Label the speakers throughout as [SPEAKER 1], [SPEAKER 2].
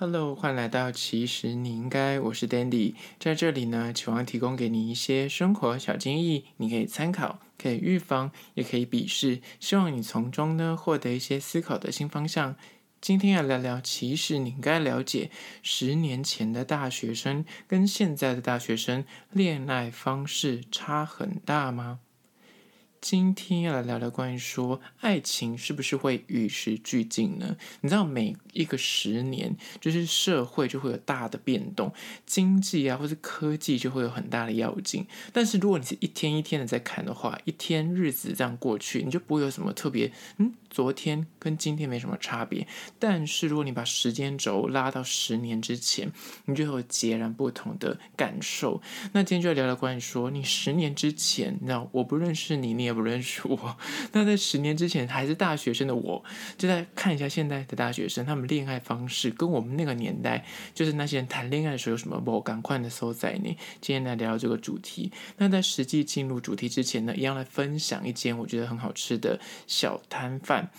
[SPEAKER 1] Hello，欢迎来到其实你应该，我是 Dandy，在这里呢，期望提供给你一些生活小建议，你可以参考，可以预防，也可以鄙视，希望你从中呢获得一些思考的新方向。今天要聊聊，其实你应该了解，十年前的大学生跟现在的大学生恋爱方式差很大吗？今天要来聊聊关于说爱情是不是会与时俱进呢？你知道每一个十年，就是社会就会有大的变动，经济啊或是科技就会有很大的要进。但是如果你是一天一天的在看的话，一天日子这样过去，你就不会有什么特别，嗯，昨天跟今天没什么差别。但是如果你把时间轴拉到十年之前，你就会有截然不同的感受。那今天就要聊聊关于说，你十年之前，那我不认识你，你也不认识我。那在十年之前还是大学生的我，就在看一下现在的大学生，他们恋爱方式跟我们那个年代，就是那些人谈恋爱的时候有什么不赶快的所在呢？今天来聊聊这个主题。那在实际进入主题之前呢，一样来分享一间我觉得很好吃的小摊贩。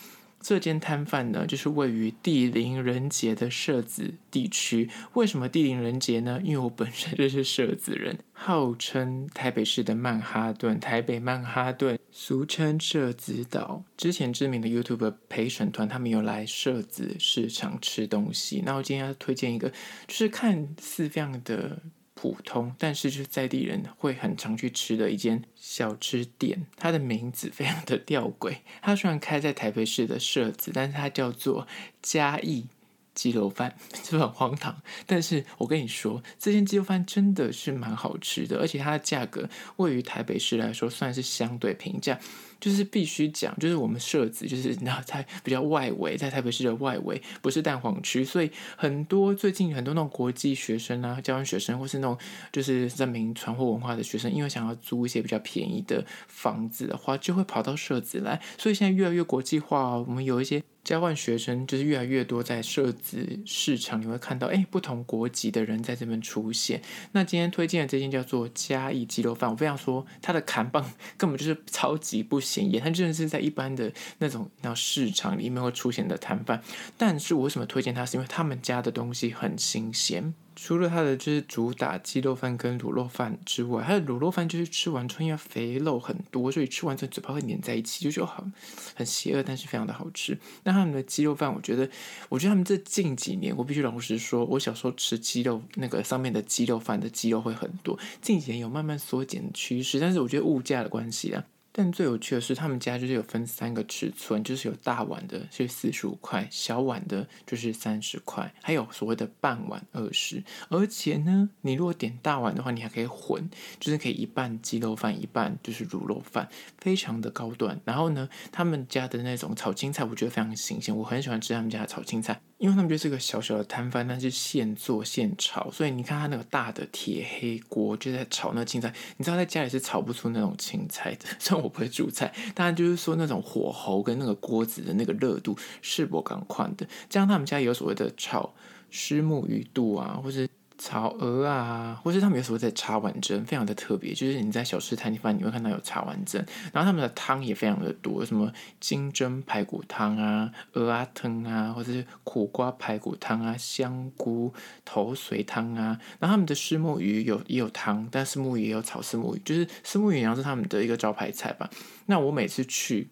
[SPEAKER 1] 这间摊贩呢，就是位于地灵人杰的社子地区。为什么地灵人杰呢？因为我本身就是社子人，号称台北市的曼哈顿，台北曼哈顿，俗称社子岛。之前知名的 YouTube 陪审团，他们有来社子市场吃东西。那我今天要推荐一个，就是看似非常的。普通，但是就是在地人会很常去吃的一间小吃店，它的名字非常的吊诡。它虽然开在台北市的社子，但是它叫做嘉义鸡肉饭，是不是很荒唐？但是我跟你说，这间鸡肉饭真的是蛮好吃的，而且它的价格位于台北市来说算是相对平价。就是必须讲，就是我们社子，就是 你知道在比较外围，在台北市的外围，不是蛋黄区，所以很多最近很多那种国际学生啊，交换学生，或是那种就是在名传或文化的学生，因为想要租一些比较便宜的房子的话，就会跑到社子来。所以现在越来越国际化哦，我们有一些。交换学生就是越来越多，在社子市场你会看到，哎，不同国籍的人在这边出现。那今天推荐的这间叫做嘉义鸡肉饭，我非常说它的砍棒 根本就是超级不显眼，它真的是在一般的那种那市场里面会出现的摊贩。但是我为什么推荐它？是因为他们家的东西很新鲜。除了它的就是主打鸡肉饭跟卤肉饭之外，它的卤肉饭就是吃完之后因为肥肉很多，所以吃完之后嘴巴会粘在一起，就就很很邪恶，但是非常的好吃。那他们的鸡肉饭，我觉得，我觉得他们这近几年，我必须老实说，我小时候吃鸡肉那个上面的鸡肉饭的鸡肉会很多，近几年有慢慢缩减趋势，但是我觉得物价的关系啊。但最有趣的是，他们家就是有分三个尺寸，就是有大碗的，是四十五块；小碗的，就是三十块；还有所谓的半碗二十。而且呢，你如果点大碗的话，你还可以混，就是可以一半鸡肉饭，一半就是卤肉饭，非常的高端。然后呢，他们家的那种炒青菜，我觉得非常新鲜，我很喜欢吃他们家的炒青菜。因为他们就是个小小的摊贩，但是现做现炒，所以你看他那个大的铁黑锅就在炒那青菜，你知道在家里是炒不出那种青菜的。虽然我不会煮菜，但就是说那种火候跟那个锅子的那个热度是不更宽的。这样他们家有所谓的炒虱目鱼肚啊，或是。炒鹅啊，或是他们有时候在茶碗蒸，非常的特别。就是你在小吃摊贩，你会看到有茶碗蒸，然后他们的汤也非常的多，什么金针排骨汤啊、鹅啊汤啊，或者是苦瓜排骨汤啊、香菇头髓汤啊。然后他们的虱目鱼有也有汤，但虱目鱼也有炒虱目鱼，就是虱目鱼好像是他们的一个招牌菜吧。那我每次去。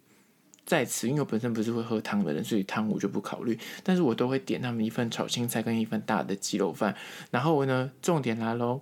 [SPEAKER 1] 在此，因为我本身不是会喝汤的人，所以汤我就不考虑。但是我都会点他们一份炒青菜跟一份大的鸡肉饭。然后呢，重点来喽，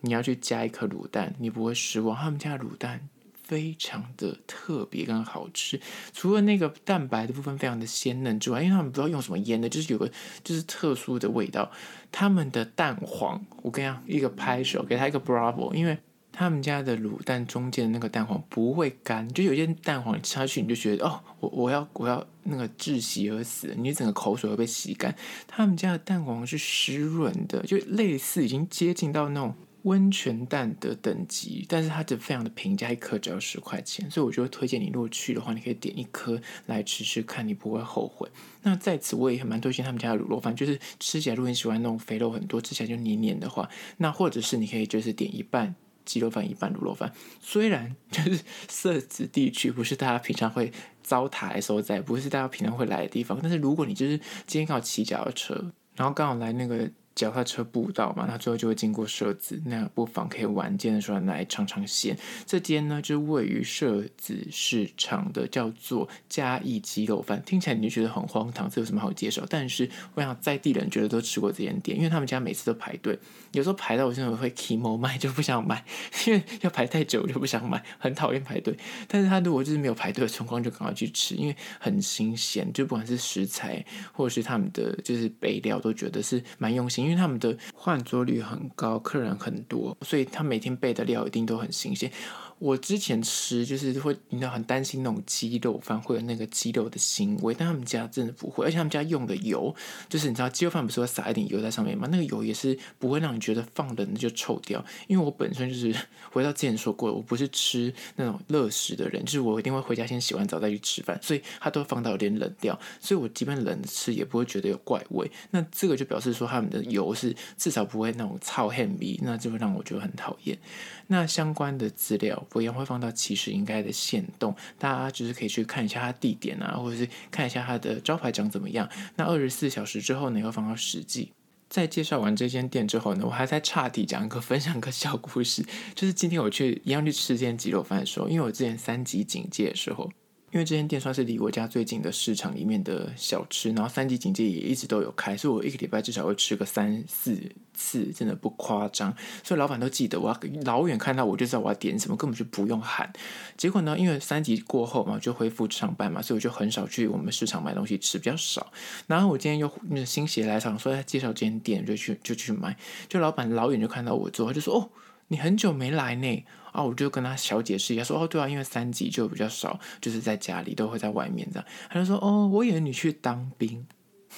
[SPEAKER 1] 你要去加一颗卤蛋，你不会失望。他们家卤蛋非常的特别跟好吃，除了那个蛋白的部分非常的鲜嫩之外，因为他们不知道用什么腌的，就是有个就是特殊的味道。他们的蛋黄，我跟你讲，一个拍手给他一个 bravo，因为。他们家的卤蛋中间的那个蛋黄不会干，就有些蛋黄你吃下去你就觉得哦，我我要我要那个窒息而死，你整个口水会被吸干。他们家的蛋黄是湿润的，就类似已经接近到那种温泉蛋的等级，但是它就非常的平价，一颗只要十块钱，所以我就会推荐你，如果去的话，你可以点一颗来吃吃看，你不会后悔。那在此我也蛮推荐他们家的卤肉饭，就是吃起来如果你喜欢那种肥肉很多，吃起来就黏黏的话，那或者是你可以就是点一半。鸡肉饭一半卤肉饭，虽然 就是设置地区不是大家平常会糟蹋的所在，不是大家平常会来的地方，但是如果你就是今天刚好骑脚踏车，然后刚好来那个。脚踏车步道嘛，那最后就会经过社子，那不妨可以晚间的时候来尝尝鲜。这间呢，就位于社子市场的，叫做嘉义鸡肉饭。听起来你就觉得很荒唐，这有什么好介绍？但是我想在地人觉得都吃过这间店，因为他们家每次都排队，有时候排到我真的会 emo 买就不想买，因为要排太久我就不想买，很讨厌排队。但是他如果就是没有排队的情况，就赶快去吃，因为很新鲜，就不管是食材或者是他们的就是备料，都觉得是蛮用心。因为他们的换桌率很高，客人很多，所以他每天备的料一定都很新鲜。我之前吃就是会，你知道很担心那种鸡肉饭会有那个鸡肉的腥味，但他们家真的不会，而且他们家用的油就是你知道鸡肉饭不是会撒一点油在上面吗？那个油也是不会让你觉得放冷就臭掉。因为我本身就是 回到之前说过，我不是吃那种热食的人，就是我一定会回家先洗完澡再去吃饭，所以它都放到有点冷掉，所以我即便冷吃也不会觉得有怪味。那这个就表示说他们的油是至少不会那种臭很味，那就会让我觉得很讨厌。那相关的资料。我一样会放到其实应该的线动，大家就是可以去看一下它地点啊，或者是看一下它的招牌长怎么样。那二十四小时之后呢，又放到实际。在介绍完这间店之后呢，我还在岔题讲一个 分享个小故事，就是今天我去一样去吃这间鸡肉饭的时候，因为我之前三级警戒的时候。因为这间店算是离我家最近的市场里面的小吃，然后三级警戒也一直都有开，所以我一个礼拜至少会吃个三四次，真的不夸张。所以老板都记得，我要老远看到我就知道我要点什么，根本就不用喊。结果呢，因为三级过后嘛，就恢复上班嘛，所以我就很少去我们市场买东西吃，比较少。然后我今天又心血来潮，说要介绍这间店，就去就去买。就老板老远就看到我做，就说：“哦，你很久没来呢。”啊，我就跟他小解释一下，说哦，对啊，因为三级就比较少，就是在家里都会在外面这样。他就说哦，我以为你去当兵。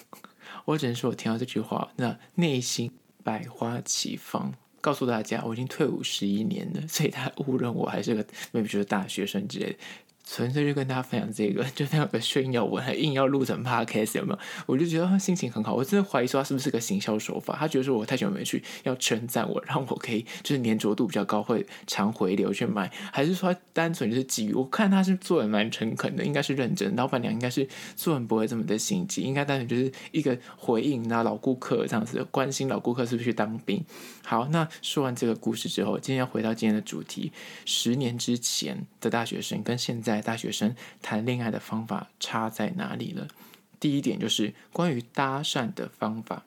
[SPEAKER 1] 我只能说，我听到这句话，那内心百花齐放。告诉大家，我已经退伍十一年了，所以他误认我还是个，妹妹，就是大学生之类的。纯粹就跟大家分享这个，就那个炫耀文，还硬要录成 podcast 有没有？我就觉得他心情很好，我真的怀疑说他是不是个行销手法？他觉得说我太久没去，要称赞我，让我可以就是粘着度比较高，会常回流去买，还是说他单纯就是基于我看他是做的蛮诚恳的，应该是认真，老板娘应该是做人不会这么的心机，应该单纯就是一个回应那老顾客这样子，关心老顾客是不是去当兵。好，那说完这个故事之后，今天要回到今天的主题，十年之前的大学生跟现在。在大学生谈恋爱的方法差在哪里了？第一点就是关于搭讪的方法。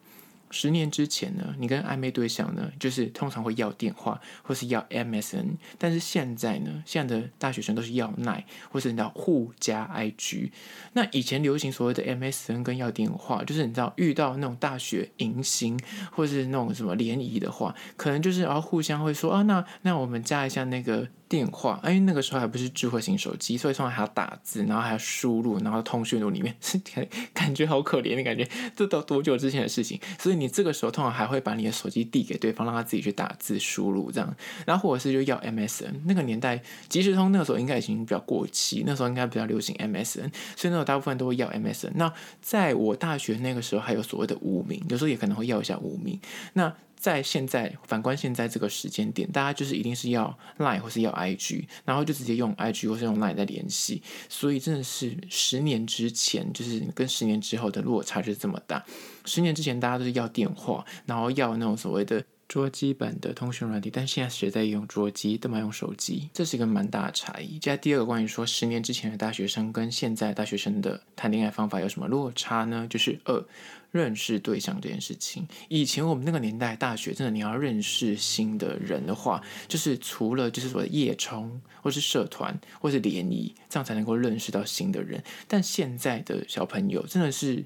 [SPEAKER 1] 十年之前呢，你跟暧昧对象呢，就是通常会要电话或是要 MSN，但是现在呢，现在的大学生都是要耐或是你知道互加 IG。那以前流行所谓的 MSN 跟要电话，就是你知道遇到那种大学迎新或是那种什么联谊的话，可能就是然后互相会说啊，那那我们加一下那个。电话，哎那个时候还不是智慧型手机，所以通常还要打字，然后还要输入，然后通讯录里面感感觉好可怜的感觉，这都多久之前的事情？所以你这个时候通常还会把你的手机递给对方，让他自己去打字输入这样，然后或者是就要 MSN。那个年代即时通那个时候应该已经比较过期，那时候应该比较流行 MSN，所以那时候大部分都会要 MSN。那在我大学那个时候还有所谓的无名，有时候也可能会要一下无名。那在现在反观现在这个时间点，大家就是一定是要 Line 或是要 IG，然后就直接用 IG 或是用 Line 在联系，所以真的是十年之前就是跟十年之后的落差就是这么大。十年之前大家都是要电话，然后要那种所谓的桌机版的通讯软体，但现在谁在用桌机，都蛮用手机，这是一个蛮大的差异。接下来第二个关于说十年之前的大学生跟现在大学生的谈恋爱方法有什么落差呢？就是二。认识对象这件事情，以前我们那个年代，大学真的你要认识新的人的话，就是除了就是说夜冲，或是社团，或是联谊，这样才能够认识到新的人。但现在的小朋友真的是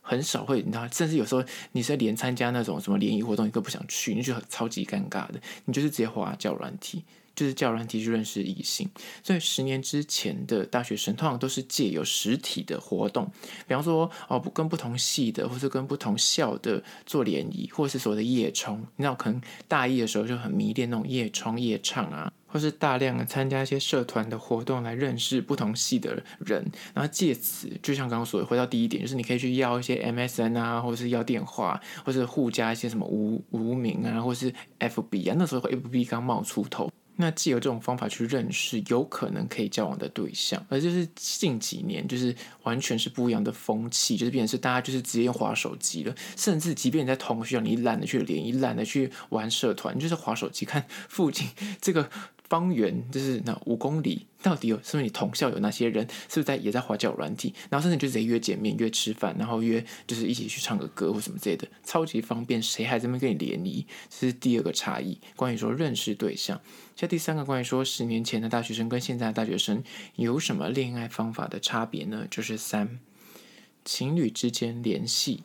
[SPEAKER 1] 很少会，你知道，甚至有时候你是连参加那种什么联谊活动，你都不想去，你就超级尴尬的，你就是直接滑交软体。就是叫人提去认识异性，所以十年之前的大学生通常都是借由实体的活动，比方说哦，跟不同系的，或是跟不同校的做联谊，或是所谓的夜冲。你知道，可能大一的时候就很迷恋那种夜冲夜唱啊，或是大量的参加一些社团的活动来认识不同系的人，然后借此就像刚刚所，回到第一点，就是你可以去要一些 MSN 啊，或是要电话，或是互加一些什么无无名啊，或是 FB 啊，那时候 FB 刚冒出头。那既有这种方法去认识有可能可以交往的对象，而就是近几年就是完全是不一样的风气，就是变成是大家就是直接用滑手机了，甚至即便你在同学校，你懒得去联谊，懒得去玩社团，就是滑手机看附近这个。方圆就是那五公里，到底有是不是你同校有那些人，是不是在也在划交友软体，然后甚至就直接约见面、约吃饭，然后约就是一起去唱个歌或什么之类的，超级方便，谁还这么跟你联谊？这是第二个差异。关于说认识对象，像第三个关于说十年前的大学生跟现在的大学生有什么恋爱方法的差别呢？就是三，情侣之间联系。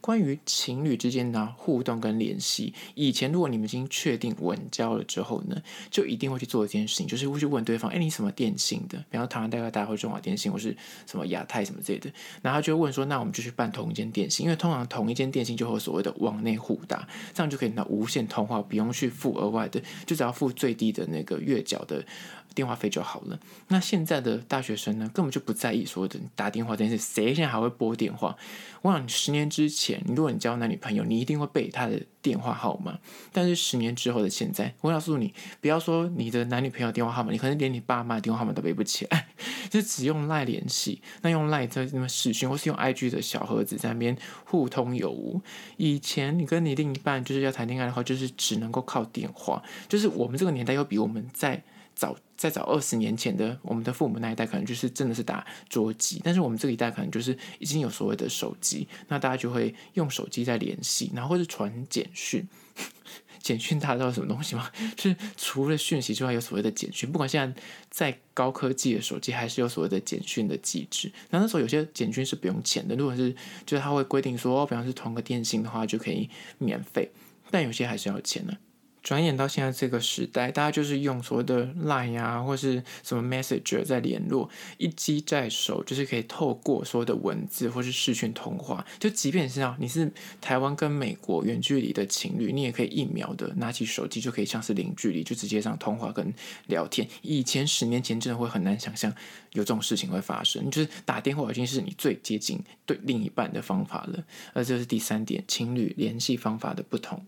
[SPEAKER 1] 关于情侣之间的互动跟联系，以前如果你们已经确定稳交了之后呢，就一定会去做一件事情，就是会去问对方：“哎，你什么电信的？比方台湾大哥大或中华电信，或是什么亚太什么之类的。”然后就问说：“那我们就去办同一间电信，因为通常同一间电信就会有所谓的网内互打，这样就可以拿无线通话，不用去付额外的，就只要付最低的那个月缴的。”电话费就好了。那现在的大学生呢，根本就不在意所谓的打电话这件事。谁现在还会拨电话？我想十年之前，如果你交男女朋友，你一定会背他的电话号码。但是十年之后的现在，我告诉你，不要说你的男女朋友电话号码，你可能连你爸妈电话号码都背不起来，就只用赖联系。那用赖在那么视讯，或是用 IG 的小盒子在那边互通有无。以前你跟你另一半就是要谈恋爱的话，就是只能够靠电话。就是我们这个年代又比我们在早。再早二十年前的我们的父母那一代，可能就是真的是打桌机，但是我们这一代可能就是已经有所谓的手机，那大家就会用手机在联系，然后或是传简讯。简讯大家知道什么东西吗？就 是除了讯息之外，有所谓的简讯。不管现在在高科技的手机，还是有所谓的简讯的机制。那那时候有些简讯是不用钱的，如果是就是他会规定说，比方是同个电信的话就可以免费，但有些还是要钱的。转眼到现在这个时代，大家就是用所谓的 Line 啊，或是什么 Messenger 在联络，一机在手，就是可以透过所有的文字或是视讯通话，就即便是啊，你是台湾跟美国远距离的情侣，你也可以一秒的拿起手机就可以像是零距离，就直接上通话跟聊天。以前十年前真的会很难想象有这种事情会发生，就是打电话已经是你最接近对另一半的方法了。而这是第三点，情侣联系方法的不同。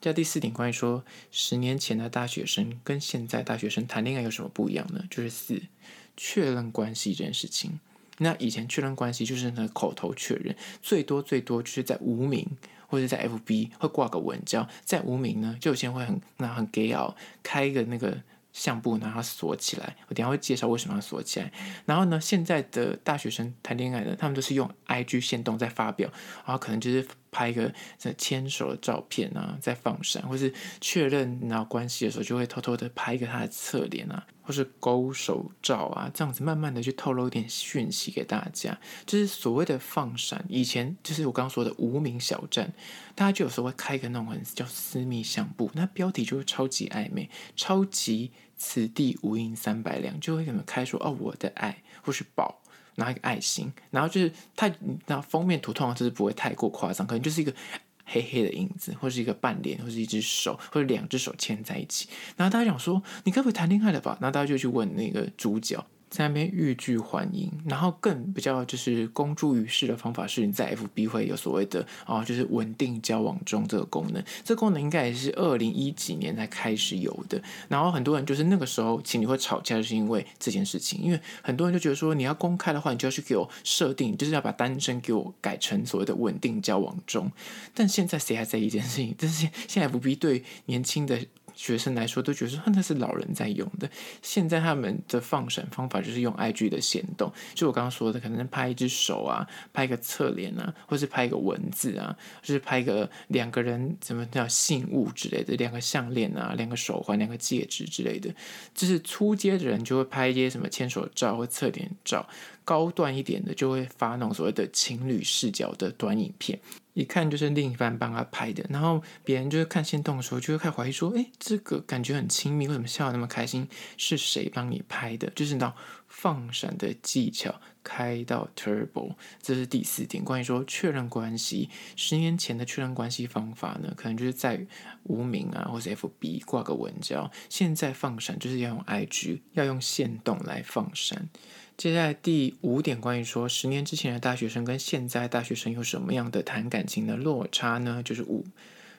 [SPEAKER 1] 在第四点，关于说十年前的大学生跟现在大学生谈恋爱有什么不一样呢？就是四确认关系这件事情。那以前确认关系就是那口头确认，最多最多就是在无名或者在 FB 会挂个文章，在无名呢，就有些人会很那很 gay 哦，开一个那个。相簿，然后锁起来。我等下会介绍为什么要锁起来。然后呢，现在的大学生谈恋爱的，他们都是用 IG 限动在发表，然后可能就是拍一个在牵手的照片啊，在放闪，或是确认然后关系的时候，就会偷偷的拍一个他的侧脸啊，或是勾手照啊，这样子慢慢的去透露一点讯息给大家，就是所谓的放闪。以前就是我刚刚说的无名小站，大家就有时候会开个那种很叫私密相簿，那标题就会超级暧昧，超级。此地无银三百两，就会给你们开说哦，我的爱或是宝，拿一个爱心，然后就是太那封面图通常就是不会太过夸张，可能就是一个黑黑的影子，或是一个半脸，或是一只手，或者两只手牵在一起，然后大家想说你该不会谈恋爱了吧？然后大家就去问那个主角。在那边欲拒还迎，然后更比较就是公诸于世的方法是，你在 FB 会有所谓的哦，就是稳定交往中这个功能。这个功能应该也是二零一几年才开始有的。然后很多人就是那个时候情侣会吵架，就是因为这件事情。因为很多人就觉得说，你要公开的话，你就要去给我设定，就是要把单身给我改成所谓的稳定交往中。但现在谁还在意这件事情？但是现在 FB 对年轻的。学生来说都觉得那是老人在用的。现在他们的放闪方法就是用 IG 的行动，就我刚刚说的，可能拍一只手啊，拍一个侧脸啊，或是拍一个文字啊，就是拍一个两个人怎么叫信物之类的，两个项链啊，两个手环，两个戒指之类的。就是初阶的人就会拍一些什么牵手照或侧脸照，高段一点的就会发那种所谓的情侣视角的短影片。一看就是另一半帮他拍的，然后别人就是看线动的时候，就会开始怀疑说：“哎，这个感觉很亲密，为什么笑得那么开心？是谁帮你拍的？”就是那放闪的技巧开到 turbo，这是第四点。关于说确认关系，十年前的确认关系方法呢，可能就是在无名啊，或者 FB 挂个文交。现在放闪就是要用 IG，要用线动来放闪。接下来第五点，关于说十年之前的大学生跟现在大学生有什么样的谈感情的落差呢？就是五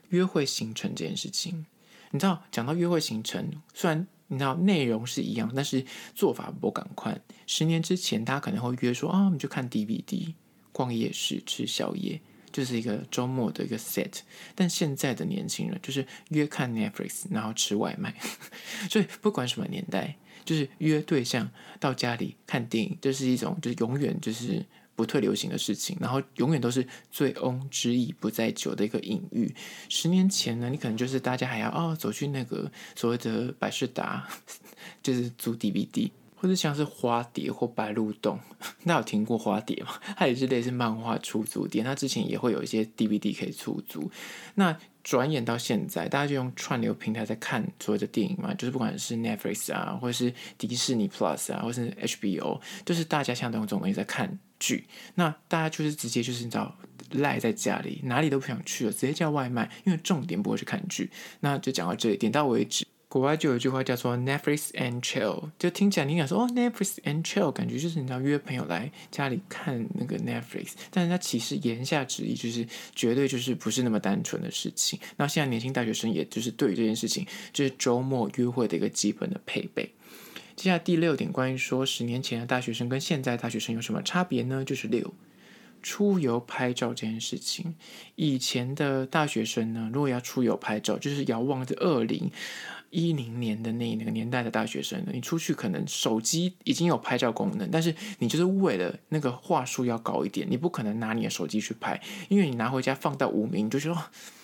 [SPEAKER 1] 约会行程这件事情。你知道，讲到约会行程，虽然你知道内容是一样，但是做法不赶快。十年之前，大家可能会约说啊，我们就看 DVD、逛夜市、吃宵夜，就是一个周末的一个 set。但现在的年轻人就是约看 Netflix，然后吃外卖。所以不管什么年代，就是约对象到家里看电影，这是一种就是永远就是。不退流行的事情，然后永远都是醉翁之意不在酒的一个隐喻。十年前呢，你可能就是大家还要哦走去那个所谓的百事达，就是租 DVD，或者像是花蝶或白鹿洞，那有听过花蝶吗？它也是类似漫画出租店，它之前也会有一些 DVD 可以出租。那转眼到现在，大家就用串流平台在看所有的电影嘛，就是不管是 Netflix 啊，或者是迪士尼 Plus 啊，或者是 HBO，就是大家像这种东西在看。剧，那大家就是直接就是你知道赖在家里，哪里都不想去了，直接叫外卖，因为重点不会去看剧。那就讲到这里，点到为止。国外就有一句话叫做 Netflix and chill，就听起来你想说哦 Netflix and chill，感觉就是你要约朋友来家里看那个 Netflix，但是它其实言下之意就是绝对就是不是那么单纯的事情。那现在年轻大学生也就是对于这件事情，就是周末约会的一个基本的配备。接下来第六点，关于说十年前的大学生跟现在大学生有什么差别呢？就是六，出游拍照这件事情。以前的大学生呢，如果要出游拍照，就是遥望着二零一零年的那那个年代的大学生，你出去可能手机已经有拍照功能，但是你就是为了那个话术要高一点，你不可能拿你的手机去拍，因为你拿回家放到无名，你就说。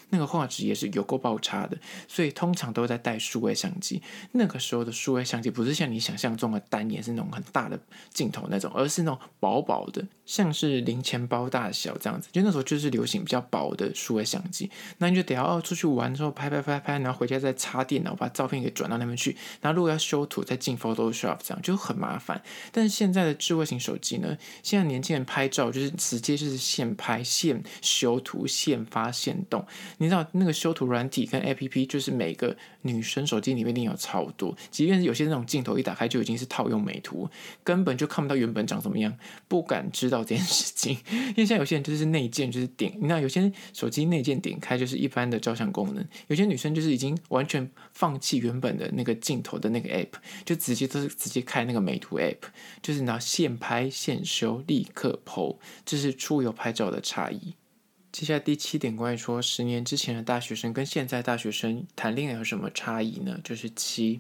[SPEAKER 1] 那个画质也是有够爆差的，所以通常都在带数位相机。那个时候的数位相机不是像你想象中的单眼是那种很大的镜头那种，而是那种薄薄的，像是零钱包大小这样子。就那时候就是流行比较薄的数位相机，那你就得要哦出去玩之后拍拍拍拍，然后回家再插电脑把照片给转到那边去。然后如果要修图再进 Photoshop 这样就很麻烦。但是现在的智慧型手机呢，现在年轻人拍照就是直接就是现拍现修图现发现动。你知道那个修图软体跟 APP，就是每个女生手机里面一定有超多，即便是有些那种镜头一打开就已经是套用美图，根本就看不到原本长什么样，不敢知道这件事情。因为像有些人就是内建就是点，你知道有些手机内建点开就是一般的照相功能，有些女生就是已经完全放弃原本的那个镜头的那个 APP，就直接都是直接开那个美图 APP，就是拿现拍现修立刻剖这是出游拍照的差异。接下来第七点，关于说十年之前的大学生跟现在大学生谈恋爱有什么差异呢？就是七，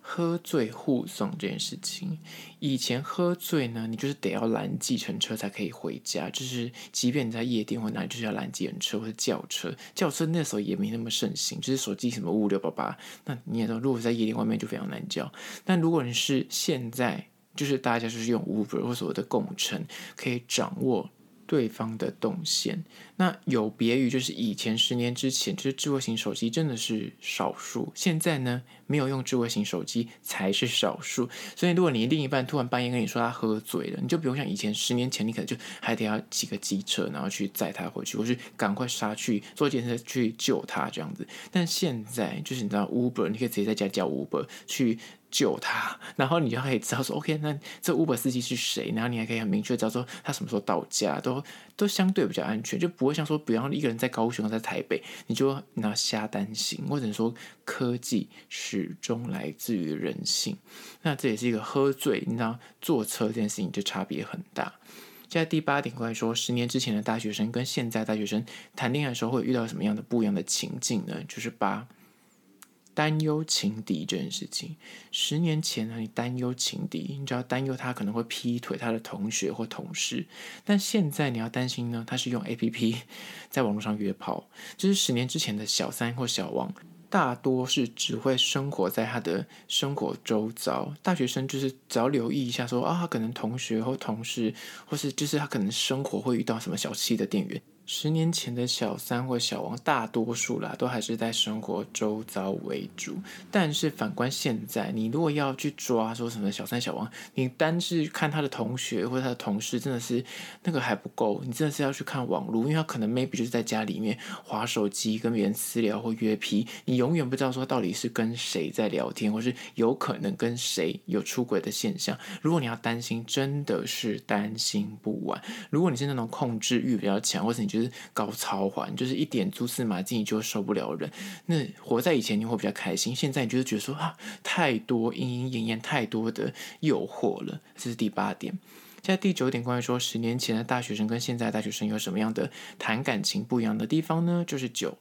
[SPEAKER 1] 喝醉护送这件事情。以前喝醉呢，你就是得要拦计程车才可以回家，就是即便你在夜店或哪里，就是要拦计程车或者轿车。轿车那时候也没那么盛行，就是手机什么五五六八八，那你也知道，如果在夜店外面就非常难叫。但如果你是现在，就是大家就是用 Uber 或所谓的共乘，可以掌握。对方的动线，那有别于就是以前十年之前，就是智慧型手机真的是少数。现在呢，没有用智慧型手机才是少数。所以，如果你另一半突然半夜跟你说他喝醉了，你就不用像以前十年前，你可能就还得要骑个机车，然后去载他回去，或是赶快杀去坐电车去救他这样子。但现在就是你知道 Uber，你可以直接在家叫 Uber 去。救他，然后你就可以知道说，OK，那这 Uber 司机是谁？然后你还可以很明确知道说他什么时候到家，都都相对比较安全，就不会像说，比方一个人在高雄，在台北，你就拿瞎担心，或者说科技是始终来自于人性。那这也是一个喝醉，你知道坐车这件事情就差别很大。现在第八点关于说，十年之前的大学生跟现在大学生谈恋爱的时候会遇到什么样的不一样的情境呢？就是八。担忧情敌这件事情，十年前呢，你担忧情敌，你只要担忧他可能会劈腿他的同学或同事，但现在你要担心呢，他是用 APP 在网络上约炮。就是十年之前的小三或小王，大多是只会生活在他的生活周遭。大学生就是只要留意一下说，啊，他可能同学或同事，或是就是他可能生活会遇到什么小气的店员。十年前的小三或小王，大多数啦都还是在生活周遭为主。但是反观现在，你如果要去抓说什么小三小王，你单是看他的同学或者他的同事，真的是那个还不够。你真的是要去看网络，因为他可能 maybe 就是在家里面划手机，跟别人私聊或约批，你永远不知道说到底是跟谁在聊天，或是有可能跟谁有出轨的现象。如果你要担心，真的是担心不完。如果你是那种控制欲比较强，或者你觉高超环，就是一点蛛丝马迹你就受不了人。那活在以前你会比较开心，现在你就是觉得说啊，太多莺莺燕燕，太多的诱惑了。这是第八点。现在第九点，关于说十年前的大学生跟现在的大学生有什么样的谈感情不一样的地方呢？就是九。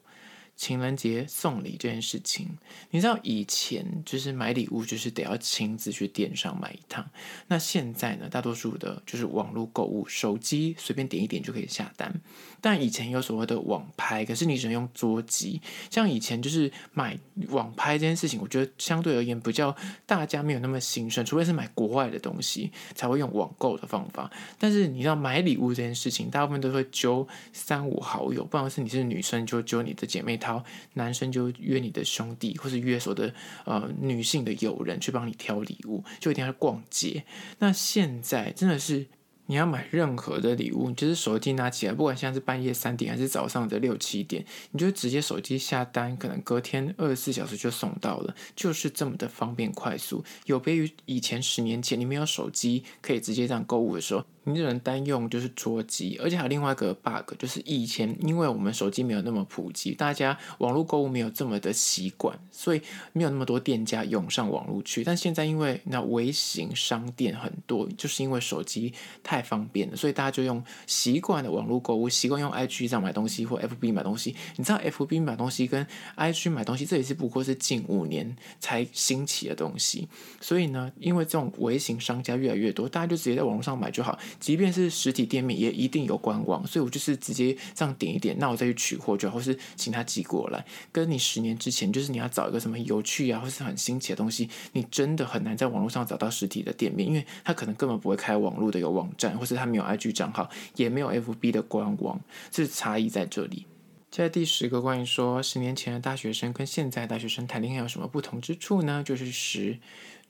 [SPEAKER 1] 情人节送礼这件事情，你知道以前就是买礼物就是得要亲自去店上买一趟，那现在呢，大多数的就是网络购物，手机随便点一点就可以下单。但以前有所谓的网拍，可是你只能用桌机。像以前就是买网拍这件事情，我觉得相对而言比较大家没有那么兴盛，除非是买国外的东西才会用网购的方法。但是你知道买礼物这件事情，大部分都会揪三五好友，不然是你是女生就揪你的姐妹淘。男生就约你的兄弟，或是约所的呃女性的友人去帮你挑礼物，就一定要逛街。那现在真的是。你要买任何的礼物，你就是手机拿起来，不管现在是半夜三点还是早上的六七点，你就直接手机下单，可能隔天二十四小时就送到了，就是这么的方便快速。有别于以前十年前，你没有手机可以直接这样购物的时候，你只能单用就是桌机，而且还有另外一个 bug，就是以前因为我们手机没有那么普及，大家网络购物没有这么的习惯，所以没有那么多店家涌上网络去。但现在因为那微型商店很多，就是因为手机太方便了，所以大家就用习惯的网络购物，习惯用 IG 这样买东西或 FB 买东西。你知道 FB 买东西跟 IG 买东西，这也是不过是近五年才兴起的东西。所以呢，因为这种微型商家越来越多，大家就直接在网络上买就好。即便是实体店面，也一定有官网。所以我就是直接这样点一点，那我再去取货就好，或是请他寄过来。跟你十年之前，就是你要找一个什么有趣啊，或是很新奇的东西，你真的很难在网络上找到实体的店面，因为他可能根本不会开网络的一个网站。或是他没有 IG 账号，也没有 FB 的官网，这是差异在这里。接下第十个，关于说十年前的大学生跟现在大学生谈恋爱有什么不同之处呢？就是十。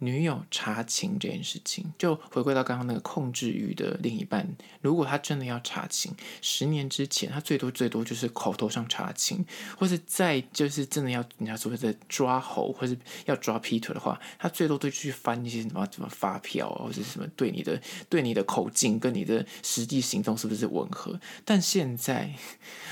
[SPEAKER 1] 女友查情这件事情，就回归到刚刚那个控制欲的另一半。如果他真的要查情，十年之前他最多最多就是口头上查情，或是再就是真的要人家所谓的抓猴，或是要抓劈腿的话，他最多都去翻一些什么什么发票，或者什么对你的对你的口径跟你的实际行动是不是吻合。但现在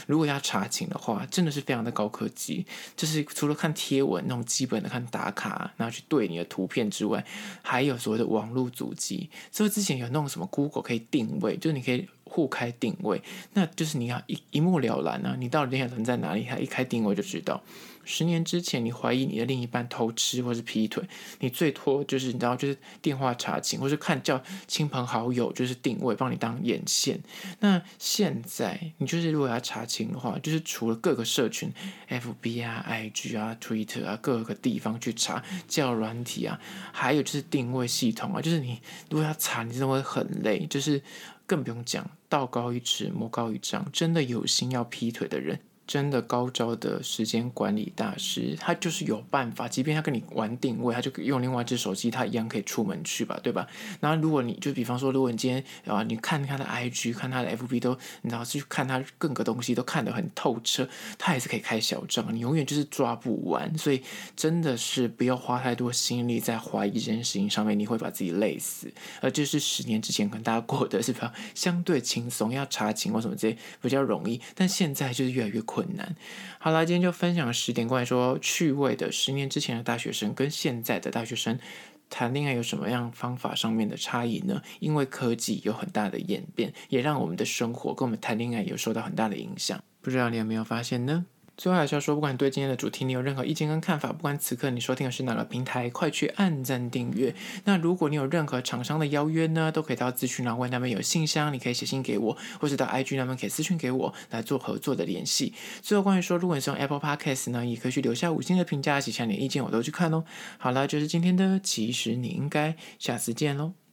[SPEAKER 1] 如果要查情的话，真的是非常的高科技，就是除了看贴文那种基本的看打卡，然后去对你的图片。之外，还有所谓的网络主机，是不是之前有弄什么 Google 可以定位，就是你可以互开定位，那就是你要一一目了然啊，你到底人在哪里，他一开定位就知道。十年之前，你怀疑你的另一半偷吃或是劈腿，你最多就是你知道，就是电话查情，或是看叫亲朋好友，就是定位帮你当眼线。那现在你就是如果要查情的话，就是除了各个社群，FB 啊、IG 啊、Twitter 啊，各个地方去查叫软体啊，还有就是定位系统啊，就是你如果要查，你真的会很累，就是更不用讲道高一尺，魔高一丈，真的有心要劈腿的人。真的高招的时间管理大师，他就是有办法，即便他跟你玩定位，他就用另外一只手机，他一样可以出门去吧，对吧？然后如果你就比方说，如果你今天啊，你看他的 IG，看他的 FB 都，你知道去看他各个东西都看得很透彻，他也是可以开小账，你永远就是抓不完。所以真的是不要花太多心力在怀疑这件事情上面，你会把自己累死。而这是十年之前可能大家过得是比较相对轻松，要查情况什么这些比较容易，但现在就是越来越困困难。好啦，今天就分享十点关于说趣味的十年之前的大学生跟现在的大学生谈恋爱有什么样方法上面的差异呢？因为科技有很大的演变，也让我们的生活跟我们谈恋爱有受到很大的影响。不知道你有没有发现呢？最后还是要说，不管对今天的主题你有任何意见跟看法，不管此刻你收听的是哪个平台，快去按赞订阅。那如果你有任何厂商的邀约呢，都可以到资讯栏问那边有信箱，你可以写信给我，或者到 IG 那边可以私讯给我来做合作的联系。最后关于说，如果你是用 Apple Podcast 呢，也可以去留下五星的评价，写下你的意见，我都去看哦。好了，就是今天的，其实你应该下次见喽。